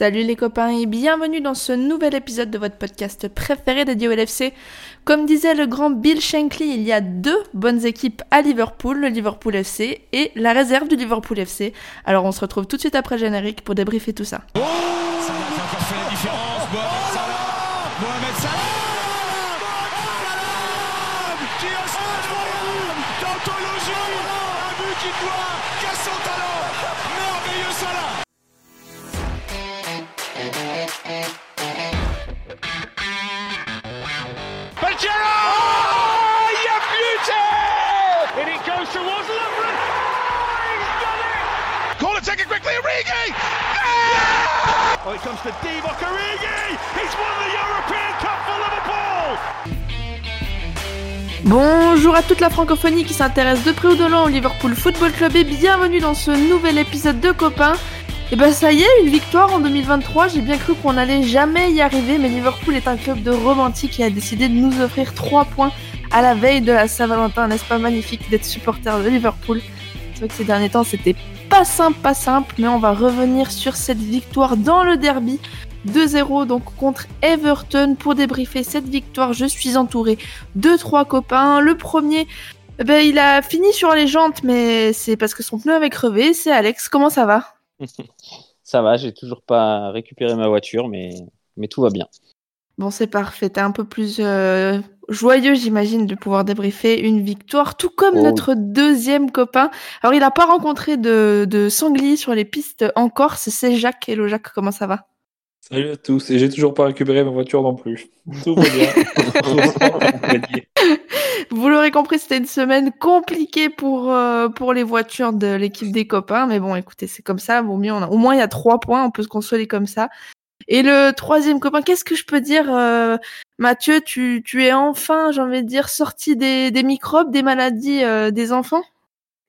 Salut les copains et bienvenue dans ce nouvel épisode de votre podcast préféré dédié au LFC. Comme disait le grand Bill Shankly, il y a deux bonnes équipes à Liverpool, le Liverpool FC et la réserve du Liverpool FC. Alors on se retrouve tout de suite après générique pour débriefer tout ça. Oh Oh, it comes to He's won the European Cup for Liverpool! Bonjour à toute la francophonie qui s'intéresse de près ou de loin au Liverpool Football Club et bienvenue dans ce nouvel épisode de copains. Et ben ça y est, une victoire en 2023, j'ai bien cru qu'on n'allait jamais y arriver, mais Liverpool est un club de romantiques et a décidé de nous offrir 3 points à la veille de la Saint-Valentin, n'est-ce pas magnifique d'être supporter de Liverpool? C'est vrai que ces derniers temps c'était pas simple, pas simple, mais on va revenir sur cette victoire dans le derby 2-0 donc contre Everton pour débriefer cette victoire. Je suis entouré de trois copains. Le premier, eh ben, il a fini sur les jantes, mais c'est parce que son pneu avait crevé. C'est Alex. Comment ça va? Ça va, j'ai toujours pas récupéré ma voiture, mais, mais tout va bien. Bon, c'est parfait. T'es un peu plus euh, joyeux, j'imagine, de pouvoir débriefer une victoire, tout comme Oh. notre deuxième copain. Alors, il n'a pas rencontré de, de sanglier sur les pistes en Corse. C'est Jacques. Hello Jacques, comment ça va? Salut à tous, et j'ai toujours pas récupéré ma voiture non plus. Tout va bien. Vous l'aurez compris, c'était une semaine compliquée pour, euh, pour les voitures de l'équipe des copains. Mais bon, écoutez, c'est comme ça. Mieux, on a- au moins, il y a trois points. On peut se consoler comme ça. Et le troisième copain, qu'est-ce que je peux dire euh, Mathieu, tu, tu es enfin, j'ai envie de dire, sorti des, des microbes, des maladies euh, des enfants?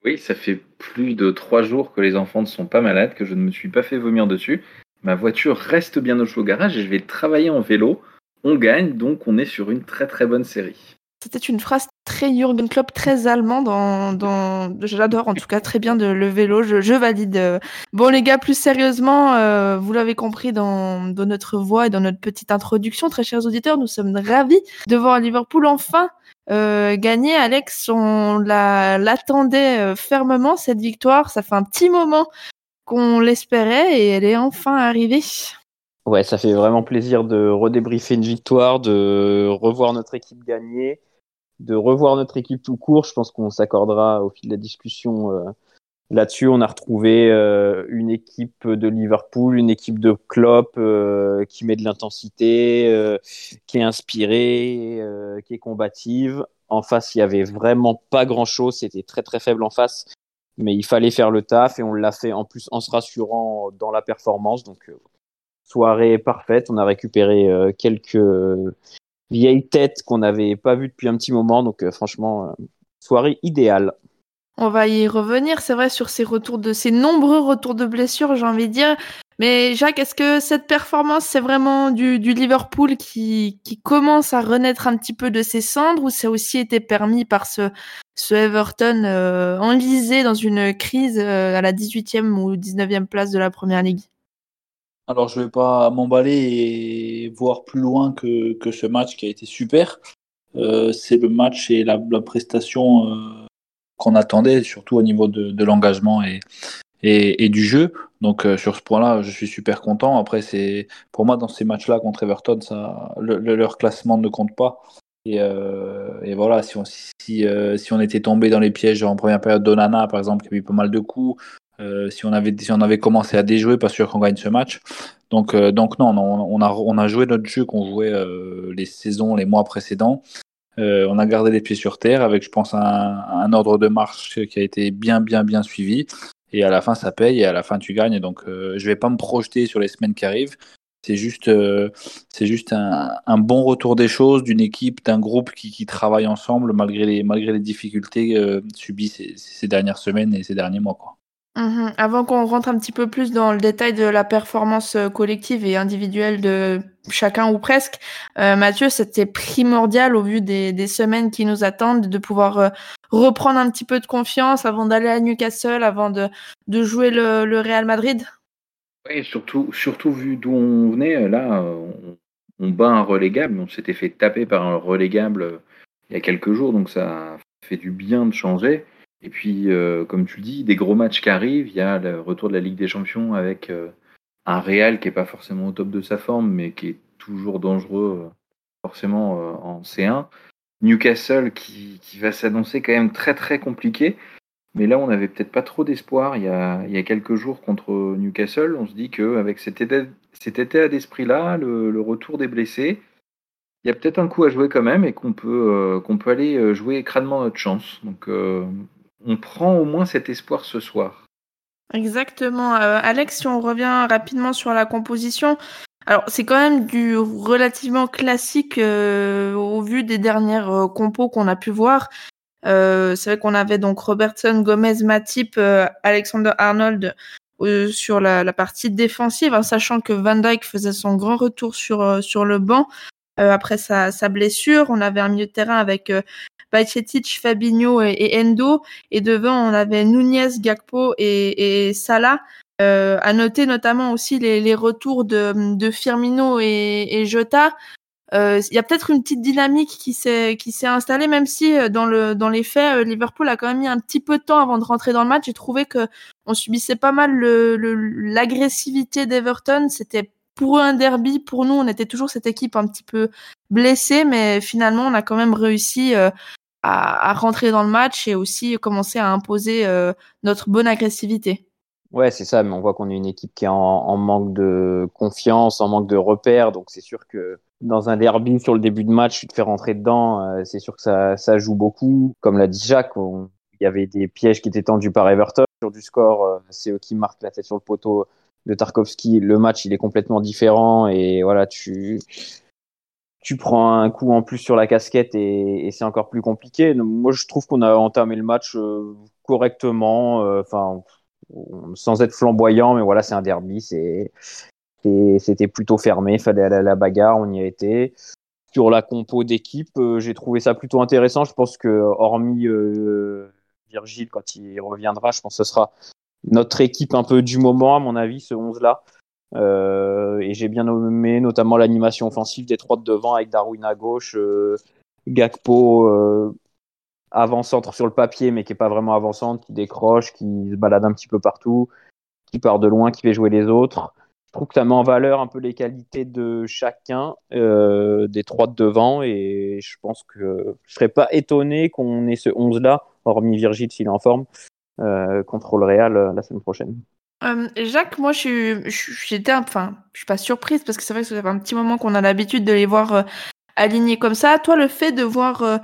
Oui, ça fait plus de trois jours que les enfants ne sont pas malades, que je ne me suis pas fait vomir dessus. Ma voiture reste bien au chaud au garage et je vais travailler en vélo. On gagne, donc on est sur une très très bonne série. C'était une phrase très Jürgen Klopp, très allemand. Dans, dans... J'adore en tout cas très bien de le vélo. Je, valide. Bon les gars, plus sérieusement, euh, vous l'avez compris dans, dans notre voix et dans notre petite introduction, très chers auditeurs, nous sommes ravis de voir Liverpool enfin euh, gagner. Alex, on la- l'attendait euh, fermement cette victoire. Ça fait un petit moment qu'on l'espérait et elle est enfin arrivée. Ouais, ça fait vraiment plaisir de redébriefer une victoire, de revoir notre équipe gagner, de revoir notre équipe tout court. Je pense qu'on s'accordera au fil de la discussion euh, là-dessus. On a retrouvé euh, une équipe de Liverpool, une équipe de Klopp euh, qui met de l'intensité, qui est inspirée, qui est combative. En face, il y avait vraiment pas grand-chose. C'était très très faible en face, mais il fallait faire le taf et on l'a fait en plus en se rassurant dans la performance. Donc soirée parfaite. On a récupéré quelques vieilles têtes qu'on n'avait pas vues depuis un petit moment. Donc euh, franchement, euh, soirée idéale. On va y revenir, c'est vrai, sur ces retours de ces nombreux retours de blessures, j'ai envie de dire. Mais Jacques, est-ce que cette performance, c'est vraiment du, Liverpool qui, qui commence à renaître un petit peu de ses cendres ou ça a aussi été permis par ce, ce Everton euh, enlisé dans une crise euh, à la 18e ou 19e place de la Première Ligue? Alors, je vais pas m'emballer et voir plus loin que, que ce match qui a été super. Euh, c'est le match et la, la prestation euh, qu'on attendait, surtout au niveau de, de l'engagement et, et, du jeu. Donc, euh, sur ce point-là, je suis super content. Après, c'est pour moi, dans ces matchs-là contre Everton, ça, le- le- leur classement ne compte pas. Et, voilà, si on, si, si on était tombé dans les pièges en première période d'Onana, par exemple, qui a eu pas mal de coups, euh, si, on avait, si on avait commencé à déjouer, pas sûr qu'on gagne ce match. Donc, euh, donc non, on, a, on a joué notre jeu qu'on jouait euh, les saisons, les mois précédents. On a gardé les pieds sur terre avec, je pense, un, ordre de marche qui a été bien, bien, bien suivi. Et à la fin, ça paye et à la fin, tu gagnes. Donc, je vais pas me projeter sur les semaines qui arrivent. C'est juste, c'est juste un, bon retour des choses d'une équipe, d'un groupe qui, qui travaille ensemble malgré les, malgré les difficultés subies ces, dernières semaines et ces derniers mois. Mhm. Avant qu'on rentre un petit peu plus dans le détail de la performance euh, collective et individuelle de chacun ou presque, euh, Mathieu, c'était primordial au vu des, des semaines qui nous attendent de pouvoir euh, reprendre un petit peu de confiance avant d'aller à Newcastle, avant de, de jouer le, le Real Madrid. Oui, surtout, surtout vu d'où on venait, là, on, on bat un relégable. On s'était fait taper par un relégable il y a quelques jours, donc ça fait du bien de changer. Et puis, euh, comme tu dis, des gros matchs qui arrivent. Il y a le retour de la Ligue des Champions avec euh, un Real qui est pas forcément au top de sa forme, mais qui est toujours dangereux, forcément en C1. Newcastle qui, qui va s'annoncer quand même très très compliqué. Mais là, on n'avait peut-être pas trop d'espoir il, y a, il y a quelques jours contre Newcastle. On se dit qu'avec cet état, cet état d'esprit-là, le, retour des blessés, il y a peut-être un coup à jouer quand même et qu'on peut, euh, peut aller euh, jouer crânement notre chance. Donc, euh, on prend au moins cet espoir ce soir. Exactement. Alex, si on revient rapidement sur la composition, alors c'est quand même du relativement classique au vu des dernières compos qu'on a pu voir. Euh, c'est vrai qu'on avait donc Robertson, Gomez, Matip, euh, Alexander Arnold euh, sur la, la, partie défensive, hein, sachant que Van Dijk faisait son grand retour sur sur le banc après sa, sa, blessure. On avait un milieu de terrain avec Bajcetic, Fabinho et, et, Endo, et devant on avait Nunez, Gakpo et, et Salah. Euh, à noter notamment aussi les, les retours de, de Firmino et, et Jota, euh, il y a peut-être une petite dynamique qui s'est installée, même si euh, dans le dans les faits, euh, Liverpool a quand même mis un petit peu de temps avant de rentrer dans le match. J'ai trouvé que on subissait pas mal l'agressivité le, d'Everton. C'était pour eux un derby, pour nous, on était toujours cette équipe un petit peu blessée, mais finalement, on a quand même réussi à, rentrer dans le match et aussi commencer à imposer notre bonne agressivité. Ouais, c'est ça, mais on voit qu'on est une équipe qui est en, en, manque de confiance, en manque de repères, donc c'est sûr que dans un derby sur le début de match, tu te fais rentrer dedans, euh, c'est sûr que ça, ça joue beaucoup. Comme l'a dit Jacques, il y avait des pièges qui étaient tendus par Everton sur du score, euh, c'est eux qui marquent la tête sur le poteau de Tarkovsky. Le match, il est complètement différent et voilà, tu tu prends un coup en plus sur la casquette et, c'est encore plus compliqué. Moi, je trouve qu'on a entamé le match euh, correctement, enfin sans être flamboyant, mais voilà, c'est un derby, c'était plutôt fermé, fallait aller à la bagarre, on y a été. Sur la compo d'équipe, euh, j'ai trouvé ça plutôt intéressant. Je pense que, hormis euh, Virgile, quand il reviendra, je pense que ce sera notre équipe un peu du moment, à mon avis, ce 11-là. Euh, et j'ai bien nommé notamment l'animation offensive des trois de devant avec Darwin à gauche, euh, Gakpo euh, avant-centre sur le papier, mais qui est pas vraiment avant-centre, qui décroche, qui se balade un petit peu partout, qui part de loin, qui fait jouer les autres je trouve que ça met en valeur un peu les qualités de chacun euh, des trois de devant et je pense que je serais pas étonné qu'on ait ce 11 là, hormis Virgile s'il est en forme, euh, contre le Real la semaine prochaine. Euh, Jacques, moi je j'étais enfin je suis pas surprise parce que c'est vrai que ça fait un petit moment qu'on a l'habitude de les voir euh, alignés comme ça. Toi le fait de voir euh,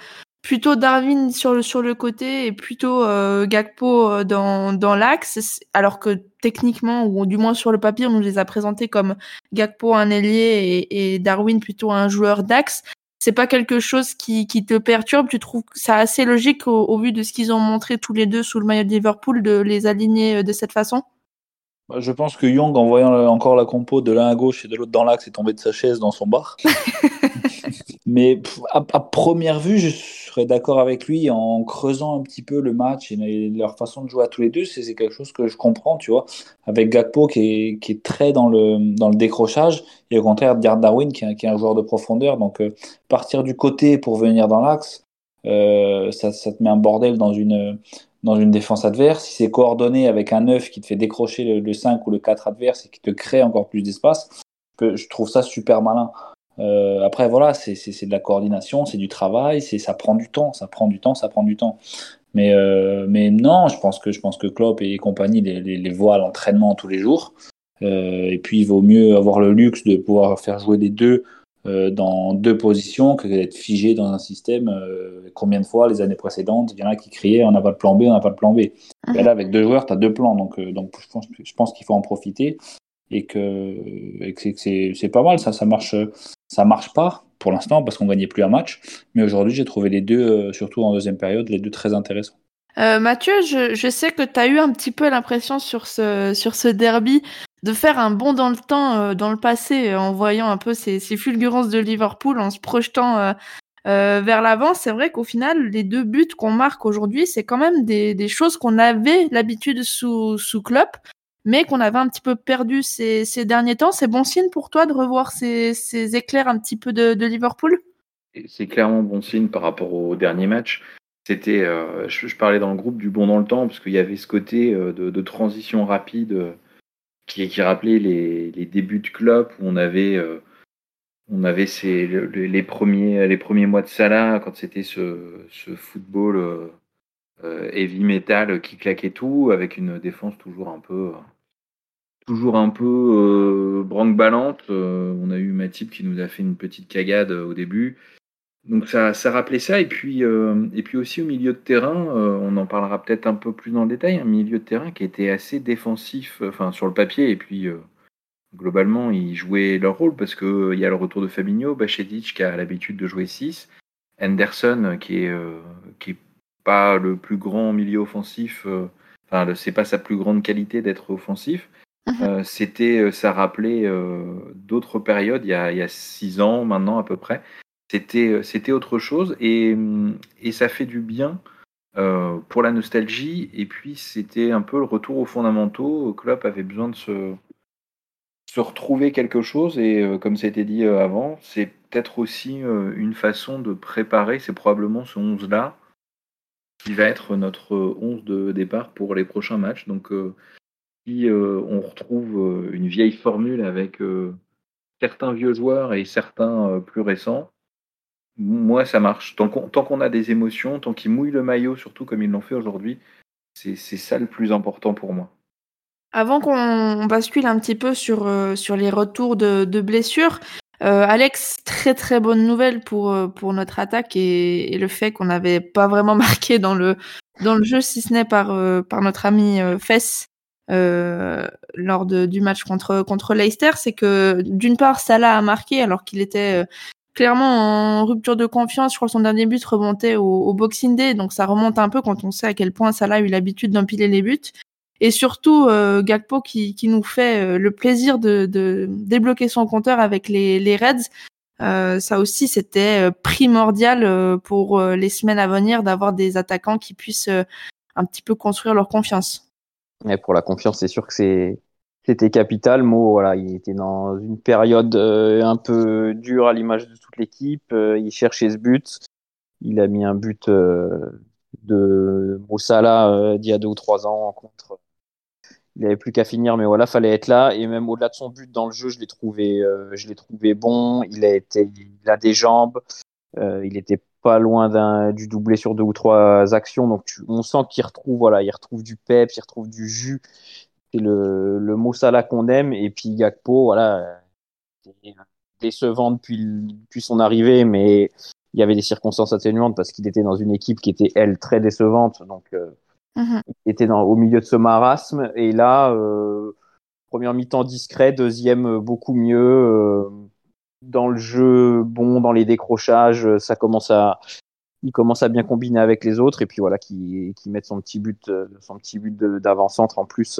plutôt Darwin sur le, sur le côté et plutôt Gakpo dans, dans l'axe, alors que techniquement, ou du moins sur le papier, on nous les a présentés comme Gakpo un ailier et, Darwin plutôt un joueur d'axe. C'est pas quelque chose qui, qui te perturbe? Tu trouves ça assez logique au, au vu de ce qu'ils ont montré tous les deux sous le maillot de Liverpool de les aligner de cette façon? Je pense que Young, en voyant encore la compo de l'un à gauche et de l'autre dans l'axe, est tombé de sa chaise dans son bar. Mais à, première vue, je serais d'accord avec lui en creusant un petit peu le match et leur façon de jouer à tous les deux. C'est quelque chose que je comprends, tu vois. Avec Gakpo qui est, qui est très dans le, dans le décrochage et au contraire Diard Darwin qui est, qui est, un joueur de profondeur. Donc euh, partir du côté pour venir dans l'axe, euh, ça, ça, te met un bordel dans une, dans une défense adverse, si c'est coordonné avec un 9 qui te fait décrocher le, 5 ou le 4 adverse et qui te crée encore plus d'espace, je trouve ça super malin. Euh, après, voilà, c'est de la coordination, c'est du travail, ça prend du temps, ça prend du temps, ça prend du temps. Mais, euh, mais non, je pense que, je pense que Klopp et compagnie les, les, les voient à l'entraînement tous les jours. Euh, et puis, il vaut mieux avoir le luxe de pouvoir faire jouer les deux euh, dans deux positions que d'être figé dans un système. Euh, combien de fois, les années précédentes, il y en a qui criaient on n'a pas de plan B, on n'a pas de plan B. Et là, avec deux joueurs, tu as deux plans. Donc, euh, donc je pense, je pense qu'il faut en profiter et que, et que c'est pas mal. Ça, ça marche, ça marche pas pour l'instant parce qu'on gagnait plus un match. Mais aujourd'hui, j'ai trouvé les deux, surtout en deuxième période, les deux très intéressants. Mathieu, je, je, sais que tu as eu un petit peu l'impression sur ce, sur ce derby de faire un bond dans le temps, euh, dans le passé, en voyant un peu ces, ces, fulgurances de Liverpool, en se projetant euh, euh vers l'avant. C'est vrai qu'au final, les deux buts qu'on marque aujourd'hui, c'est quand même des, choses qu'on avait l'habitude sous, sous Klopp. mais qu'on avait un petit peu perdu ces, derniers temps. C'est bon signe pour toi de revoir ces, éclairs un petit peu de, Liverpool? C'est clairement bon signe par rapport au dernier match. C'était, euh, je, parlais dans le groupe du bon dans le temps parce qu'il y avait ce côté euh, de, transition rapide euh, qui, rappelait les, les, débuts de club où on avait, euh, on avait ces, les, premiers, les premiers mois de Salah quand c'était ce, ce, football euh, heavy metal qui claquait tout avec une défense toujours un peu, toujours un peu branque-ballante. on a eu Matip qui nous a fait une petite cagade au début. Donc ça, ça rappelait ça. Et puis, euh, et puis aussi au milieu de terrain, euh, on en parlera peut-être un peu plus dans le détail, un milieu de terrain qui était assez défensif, enfin sur le papier, et puis euh, globalement, ils jouaient leur rôle parce qu'il il y a le retour de Fabinho, Bachedic qui a l'habitude de jouer 6, Henderson qui est, qui est pas le plus grand milieu offensif, enfin c'est pas sa plus grande qualité d'être offensif. Uh-huh. c'était, ça rappelait d'autres périodes, il y, a, il y a six ans maintenant à peu près, c'était, euh, c'était autre chose et, et, ça fait du bien euh, pour la nostalgie. Et puis, c'était un peu le retour aux fondamentaux. Klopp avait besoin de se, se retrouver quelque chose. Et euh, comme ça a été dit avant, c'est peut-être aussi une façon de préparer, c'est probablement ce 11-là qui va être notre 11 de départ pour les prochains matchs. Donc, si on retrouve une vieille formule avec certains vieux joueurs et certains plus récents, moi, ça marche. Tant qu'on, a des émotions, tant qu'ils mouillent le maillot, surtout comme ils l'ont fait aujourd'hui, c'est, ça le plus important pour moi. Avant qu'on bascule un petit peu sur, euh, sur les retours de, blessures, euh, Alex, très très bonne nouvelle pour, euh, pour notre attaque et, le fait qu'on n'avait pas vraiment marqué dans le, dans le jeu, si ce n'est par, par notre ami Fess lors de, du match contre, contre Leicester, c'est que d'une part, Salah a marqué alors qu'il était clairement en rupture de confiance. Je crois que son dernier but remontait au, au, Boxing Day, donc ça remonte un peu quand on sait à quel point Salah a eu l'habitude d'empiler les buts. Et surtout euh, Gakpo qui, qui, nous fait euh, le plaisir de, de, débloquer son compteur avec les, les Reds. Euh, ça aussi, c'était euh, primordial euh, pour les semaines à venir d'avoir des attaquants qui puissent un petit peu construire leur confiance. Et pour la confiance, c'est sûr que c'est c'était capital. Mo, voilà, il était dans une période euh, un peu dure à l'image de toute l'équipe. Euh, il cherchait ce but. Il a mis un but euh, de Moussala euh, d'il y a deux ou trois ans contre. Il avait plus qu'à finir, mais voilà, fallait être là. Et même au-delà de son but dans le jeu, je l'ai trouvé, je l'ai trouvé bon. Il a des jambes. Il était pas loin du doublé sur deux ou trois actions. Donc on sent qu'il retrouve, voilà, il retrouve du peps, il retrouve du jus c'est le, le Mossala qu'on aime. Et puis Gakpo, voilà, décevant depuis, depuis son arrivée, mais il y avait des circonstances atténuantes parce qu'il était dans une équipe qui était, elle, très décevante. Donc, euh, mm-hmm. il était dans, au milieu de ce marasme. Et là, euh, première mi-temps discret, deuxième beaucoup mieux. Euh, dans le jeu, bon, dans les décrochages, ça commence à, il commence à bien combiner avec les autres et puis voilà qui qui met son petit but son petit but d'avant-centre en plus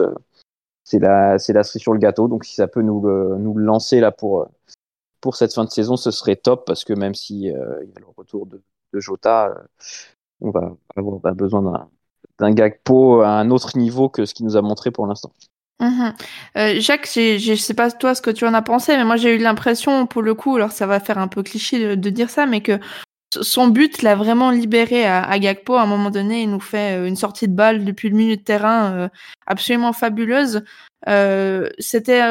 c'est la c'est la cerise sur le gâteau donc si ça peut nous le, nous le lancer là pour pour cette fin de saison ce serait top parce que même si euh, il y a le retour de, de Jota euh, on va avoir besoin d'un d'un Gakpo à un autre niveau que ce qu'il nous a montré pour l'instant. Mmh. Euh, Jacques, je sais pas toi ce que tu en as pensé, mais moi j'ai eu l'impression, pour le coup, alors ça va faire un peu cliché de, de dire ça, mais que son but l'a vraiment libéré à, à, Gakpo. À un moment donné, il nous fait euh, une sortie de balle depuis le milieu de terrain euh, absolument fabuleuse. Euh, C'était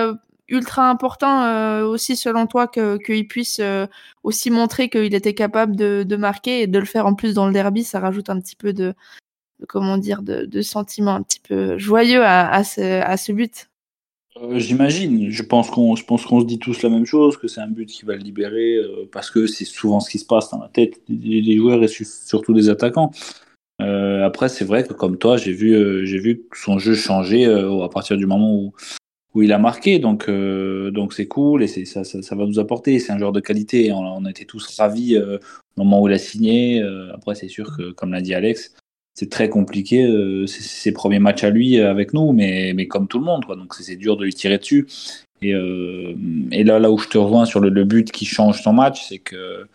ultra important aussi, selon toi, qu'il puisse aussi montrer qu'il était capable de, marquer et de le faire en plus dans le derby. Ça rajoute un petit peu de, de comment dire, de, de sentiment un petit peu joyeux à, à, ce, à ce but. Euh, J'imagine. Je pense qu'on, je pense qu'on se dit tous la même chose, que c'est un but qui va le libérer, euh, parce que c'est souvent ce qui se passe dans la tête des, joueurs et surtout des attaquants. Euh, après, c'est vrai que comme toi, j'ai vu, j'ai vu son jeu changer à partir du moment où, où il a marqué. Donc, donc c'est cool et ça, ça, va nous apporter. C'est un joueur de qualité. On, on a été tous ravis au moment où il a signé. après, c'est sûr que, comme l'a dit Alex, c'est très compliqué euh, ses premiers matchs à lui euh, avec nous, mais, mais comme tout le monde, quoi. Donc c'est dur de lui tirer dessus. Et, euh, et là, là où je te rejoins sur le, le but qui change son match, c'est que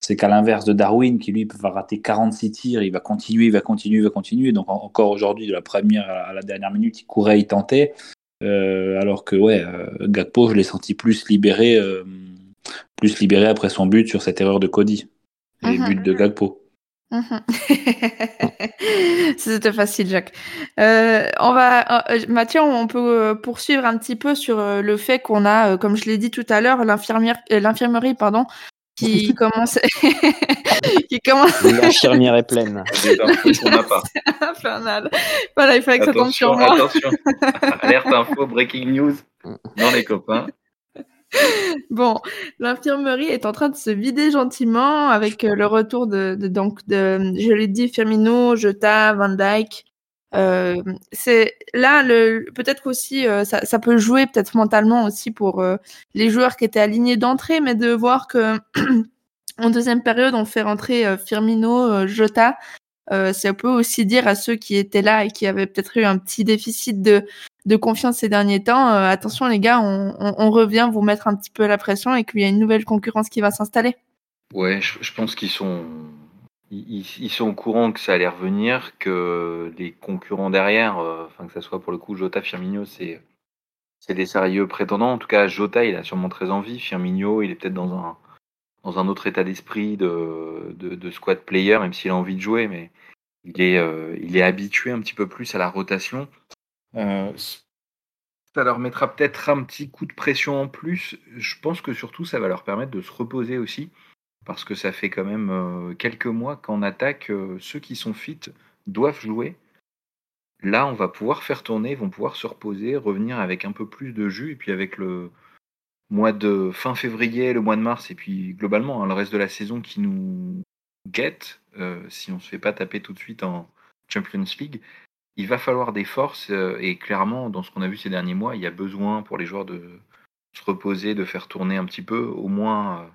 c'est qu'à l'inverse de Darwin, qui lui va rater 46 tirs, il va continuer, il va continuer, il va continuer. Donc encore aujourd'hui, de la première à la dernière minute, il courait, il tentait. Euh, alors que ouais, Gakpo, je l'ai senti plus libéré, euh, plus libéré après son but sur cette erreur de Cody. Et Mhm. but de Gakpo. Mhm. C'était facile, Jacques. Euh, on va, euh, Mathieu, on peut euh, poursuivre un petit peu sur euh, le fait qu'on a, euh, comme je l'ai dit tout à l'heure, l'infirmière, euh, l'infirmerie, pardon, qui commence, qui commence L'infirmière est pleine. Pas. infernal. Voilà, il fallait que ça tombe sur Attention, moi. attention. Alerte info, breaking news dans les copains. Bon, l'infirmerie est en train de se vider gentiment avec euh, le retour de, donc de, je l'ai dit, Firmino, Jota, Van Dijk. Euh, c'est là le peut-être qu'aussi euh, ça, ça peut jouer peut-être mentalement aussi pour euh, les joueurs qui étaient alignés d'entrée, mais de voir que en deuxième période on fait rentrer Firmino, Jota. Euh, ça peut aussi dire à ceux qui étaient là et qui avaient peut-être eu un petit déficit de, de confiance ces derniers temps, euh, attention les gars, on, revient vous mettre un petit peu la pression et qu'il y a une nouvelle concurrence qui va s'installer. Ouais, je, pense qu'ils sont, ils, sont au courant que ça allait revenir, que les concurrents derrière, euh, que ça soit pour le coup Jota, Firmino, c'est, c'est des sérieux prétendants. En tout cas, Jota, il a sûrement très envie. Firmino, il est peut-être dans un, dans un autre état d'esprit de, de, squad player, même s'il a envie de jouer, mais il est, euh, habitué un petit peu plus à la rotation. Euh, ça leur mettra peut-être un petit coup de pression en plus. Je pense que surtout, ça va leur permettre de se reposer aussi parce que ça fait quand même euh, quelques mois qu'en attaque, ceux qui sont fit doivent jouer. Là, on va pouvoir faire tourner, vont pouvoir se reposer, revenir avec un peu plus de jus, et puis avec le mois de fin février, le mois de mars, et puis globalement, hein, le reste de la saison qui nous guette, euh, si on ne se fait pas taper tout de suite en Champions League, il va falloir des forces, euh, et clairement, dans ce qu'on a vu ces derniers mois, il y a besoin pour les joueurs de se reposer, de faire tourner un petit peu, au moins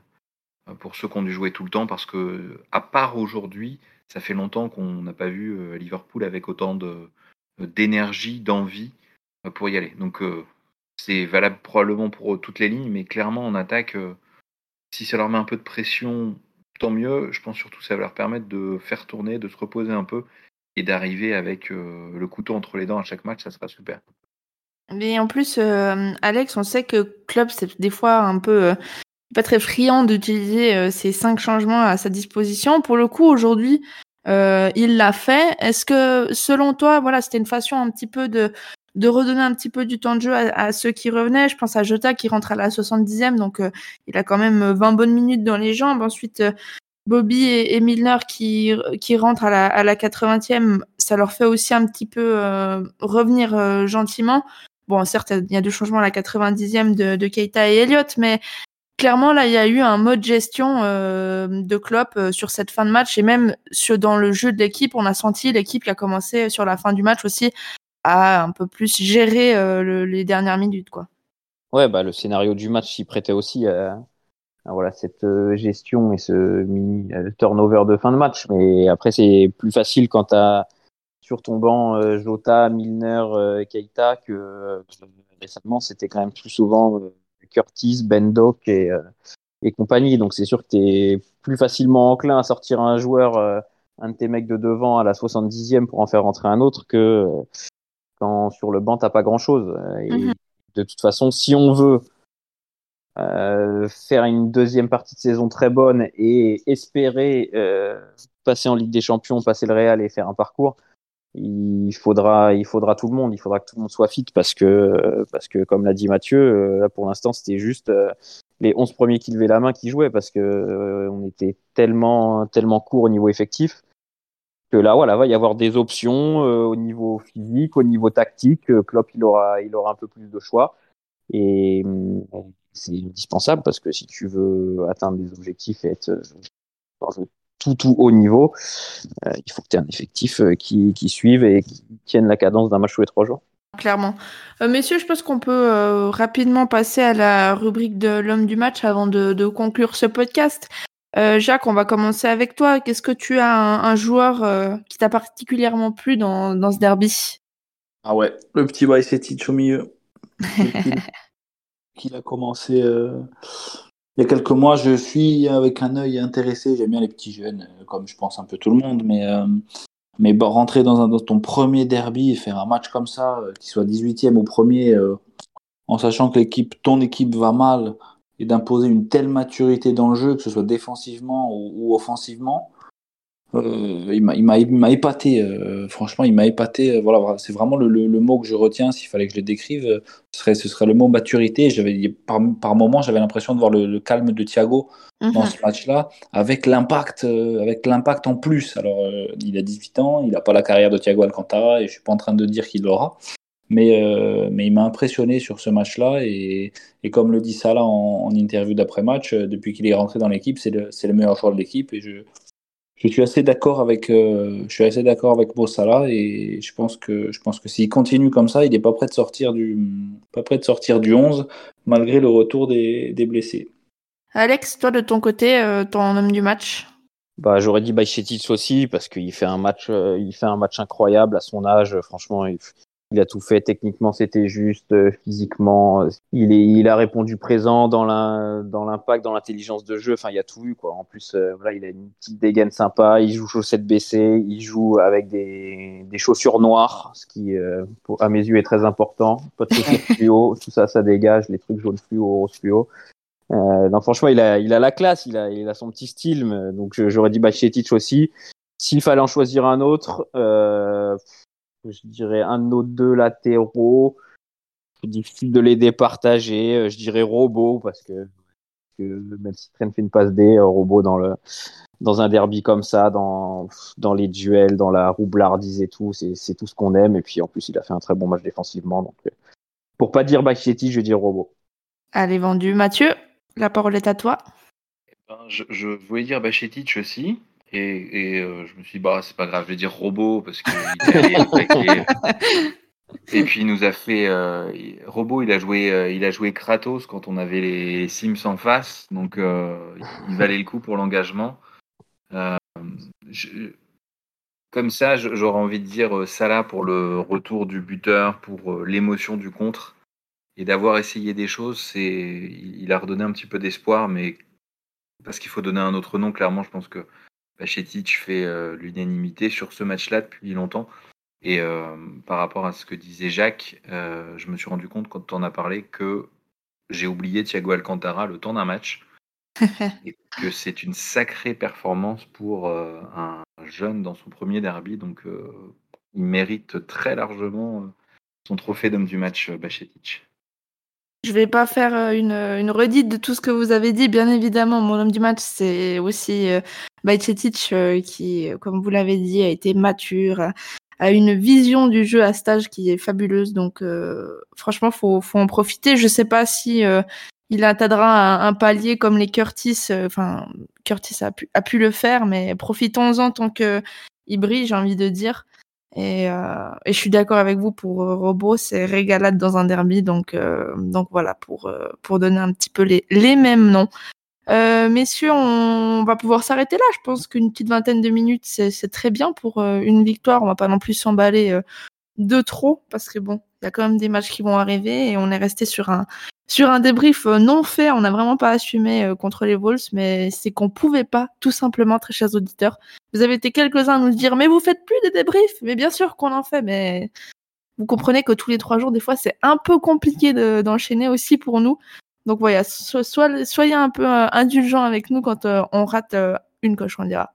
euh, pour ceux qui ont dû jouer tout le temps, parce que, à part aujourd'hui, ça fait longtemps qu'on n'a pas vu Liverpool avec autant de d'énergie, d'envie pour y aller. Donc c'est valable probablement pour toutes les lignes, mais clairement en attaque, euh, si ça leur met un peu de pression, tant mieux. Je pense surtout que ça va leur permettre de faire tourner, de se reposer un peu et d'arriver avec euh, le couteau entre les dents à chaque match, ça sera super. Mais en plus, euh, Alex, on sait que Klopp, c'est des fois un peu euh, pas très friand d'utiliser euh, ces cinq changements à sa disposition. Pour le coup, aujourd'hui, euh, il l'a fait. Est-ce que, selon toi, voilà, c'était une façon un petit peu de de redonner un petit peu du temps de jeu à, ceux qui revenaient. Je pense à Jota qui rentre à la 70e, donc euh, il a quand même 20 bonnes minutes dans les jambes. Ensuite, euh, Bobby et, Milner qui, qui rentrent à la, à la 80e, ça leur fait aussi un petit peu euh, revenir euh, gentiment. Bon, certes, il y a deux changements à la 90e de, de Keita et Elliott, mais clairement, là, il y a eu un mode gestion euh, de Klopp euh, sur cette fin de match et même sur, dans le jeu de l'équipe, on a senti l'équipe qui a commencé sur la fin du match aussi à un peu plus gérer euh, le, les dernières minutes, quoi. Ouais, bah, le scénario du match s'y prêtait aussi à, voilà, cette euh, gestion et ce mini euh, turnover de fin de match. Mais après, c'est plus facile quand tu as sur ton banc Jota, Milner, Keita que récemment, c'était quand même plus souvent Curtis, Bendok et, et compagnie. Donc c'est sûr que tu es plus facilement enclin à sortir un joueur, un de tes mecs de devant à la 70e pour en faire rentrer un autre que quand sur le banc, t'as pas grand-chose. Mhm. de toute façon, si on veut euh, faire une deuxième partie de saison très bonne et espérer euh, passer en Ligue des Champions, passer le Real et faire un parcours, il faudra, il faudra tout le monde. Il faudra que tout le monde soit fit parce que, parce que comme l'a dit Mathieu, euh, là pour l'instant c'était juste les 11 premiers qui levaient la main qui jouaient parce que on était tellement, tellement court au niveau effectif que là, voilà, va y avoir des options euh, au niveau physique, au niveau tactique. Euh, Klopp, il aura, il aura un peu plus de choix. Et hum, c'est indispensable parce que si tu veux atteindre des objectifs et être euh, dans un tout, tout haut niveau, euh, il faut que tu aies un effectif euh, qui, qui suive et qui tienne la cadence d'un match tous les trois jours. Clairement. Euh, messieurs, je pense qu'on peut euh, rapidement passer à la rubrique de l'homme du match avant de conclure ce podcast. Euh, Jacques, on va commencer avec toi. Qu'est-ce que tu as un, un joueur euh, qui t'a particulièrement plu dans, dans ce derby? Ah ouais, le petit Bajcetic au milieu. Qu'il a commencé euh, il y a quelques mois. Je suis avec un œil intéressé. J'aime bien les petits jeunes, comme je pense un peu tout le monde. Mais Mais bon, rentrer dans, un, dans ton premier derby et faire un match comme ça, euh, qui soit 18e ou premier, en sachant que l'équipe, ton équipe va mal, et d'imposer une telle maturité dans le jeu, que ce soit défensivement ou, ou offensivement, euh, il m'a épaté. Euh, franchement, il m'a épaté. Euh, voilà, c'est vraiment le, le, le, mot que je retiens. S'il fallait que je le décrive, euh, ce serait, ce serait le mot maturité. J'avais par, par moment, j'avais l'impression de voir le, le, calme de Thiago mm -hmm. dans ce match-là, avec l'impact, avec l'impact en plus. Alors, il a 18 ans, il n'a pas la carrière de Thiago Alcantara, et je suis pas en train de dire qu'il l'aura. Mais, euh, mais il m'a impressionné sur ce match-là. Et, et, comme le dit Salah en, en interview d'après-match, depuis qu'il est rentré dans l'équipe, c'est le, le, meilleur joueur de l'équipe. Et je, je suis assez d'accord avec, euh, je suis assez d'accord avec Bossala et je pense que, je pense que s'il continue comme ça, il n'est pas prêt de sortir du, pas prêt de sortir du 11 malgré le retour des, des blessés. Alex, toi de ton côté, euh, ton homme du match? Bah, j'aurais dit Bajcetic aussi parce qu'il fait un match, euh, il fait un match incroyable à son âge. Franchement, il, il a tout fait. Techniquement, c'était juste. Euh, physiquement, il, est, il a répondu présent dans l'impact, dans l'intelligence de jeu. Enfin, il y a tout eu, quoi. En plus, euh, voilà, il a une petite dégaine sympa. Il joue chaussettes baissées. Il joue avec des, des chaussures noires, ce qui, euh, pour, à mes yeux, est très important. Pas de chaussures fluo. Tout ça, ça dégage. Les trucs jaunes fluo, rose fluo. Euh, non, franchement, il a, il a la classe. Il a, il a son petit style. Donc, j'aurais dit Bachetic aussi. S'il fallait en choisir un autre, euh, je dirais un de nos deux latéraux. C'est difficile de les départager. Je dirais Robot parce que, que même si Trent fait une passe D, Robot dans le dans un derby comme ça, dans dans les duels, dans la roublardise et tout, c'est tout ce qu'on aime. Et puis en plus, il a fait un très bon match défensivement. Donc pour pas dire Bachetti, je dis Robot. Allez vendu, Mathieu. La parole est à toi. Ben, je, je voulais dire Bachetic aussi. Et, et euh, je me suis dit, bah, c'est pas grave, je vais dire robot parce que. et puis il nous a fait. Euh, robot, il a, joué, euh, il a joué Kratos quand on avait les Sims en face. Donc il valait le coup pour l'engagement. comme ça, j'aurais envie de dire Salah pour le retour du buteur, pour l'émotion du contre. Et d'avoir essayé des choses, c'est, il a redonné un petit peu d'espoir, mais parce qu'il faut donner un autre nom, clairement, je pense que Pachetic fait euh, l'unanimité sur ce match-là depuis longtemps. Et euh, par rapport à ce que disait Jacques, euh, je me suis rendu compte quand on a parlé que j'ai oublié Thiago Alcantara le temps d'un match. et que c'est une sacrée performance pour un jeune dans son premier derby. Donc il mérite très largement son trophée d'homme du match, Bachetic. Je vais pas faire une, une, redite de tout ce que vous avez dit. Bien évidemment, mon homme du match, c'est aussi Bajcetic, euh, qui, comme vous l'avez dit, a été mature, a une vision du jeu à stage qui est fabuleuse. Donc, euh, franchement, faut, faut en profiter. Je sais pas si euh, il atteindra un, palier comme les Curtis. Enfin, Curtis a pu, le faire, mais profitons-en tant que il brille, j'ai envie de dire. Et, euh, je suis d'accord avec vous pour euh, Robot, c'est régalade dans un derby, donc euh, voilà pour euh, donner un petit peu les mêmes noms. Euh, messieurs, on va pouvoir s'arrêter là. Je pense qu'une petite vingtaine de minutes, c'est très bien pour une victoire. On va pas non plus s'emballer de trop parce que bon, il y a quand même des matchs qui vont arriver et on est resté sur un sur un débrief non fait. On n'a vraiment pas assumé contre les Wolves, mais c'est qu'on pouvait pas, tout simplement, très chers auditeurs. Vous avez été quelques-uns à nous dire, mais vous faites plus de débriefs. Mais bien sûr qu'on en fait, mais vous comprenez que tous les trois jours, des fois, c'est un peu compliqué d'enchaîner de, aussi pour nous. Donc voilà, soyez un peu euh, indulgents avec nous quand euh, on rate euh, une coche, on dira.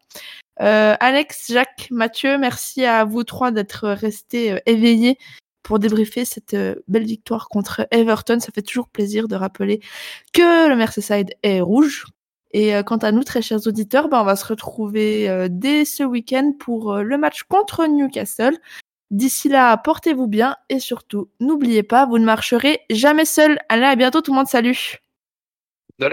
Alex, Jacques, Mathieu, merci à vous trois d'être restés éveillés pour débriefer cette belle victoire contre Everton. Ça fait toujours plaisir de rappeler que le Merseyside est rouge. Et quant à nous, très chers auditeurs, ben, on va se retrouver dès ce week-end pour le match contre Newcastle. D'ici là, portez-vous bien et surtout, n'oubliez pas, vous ne marcherez jamais seul. Allez, à bientôt tout le monde, salut De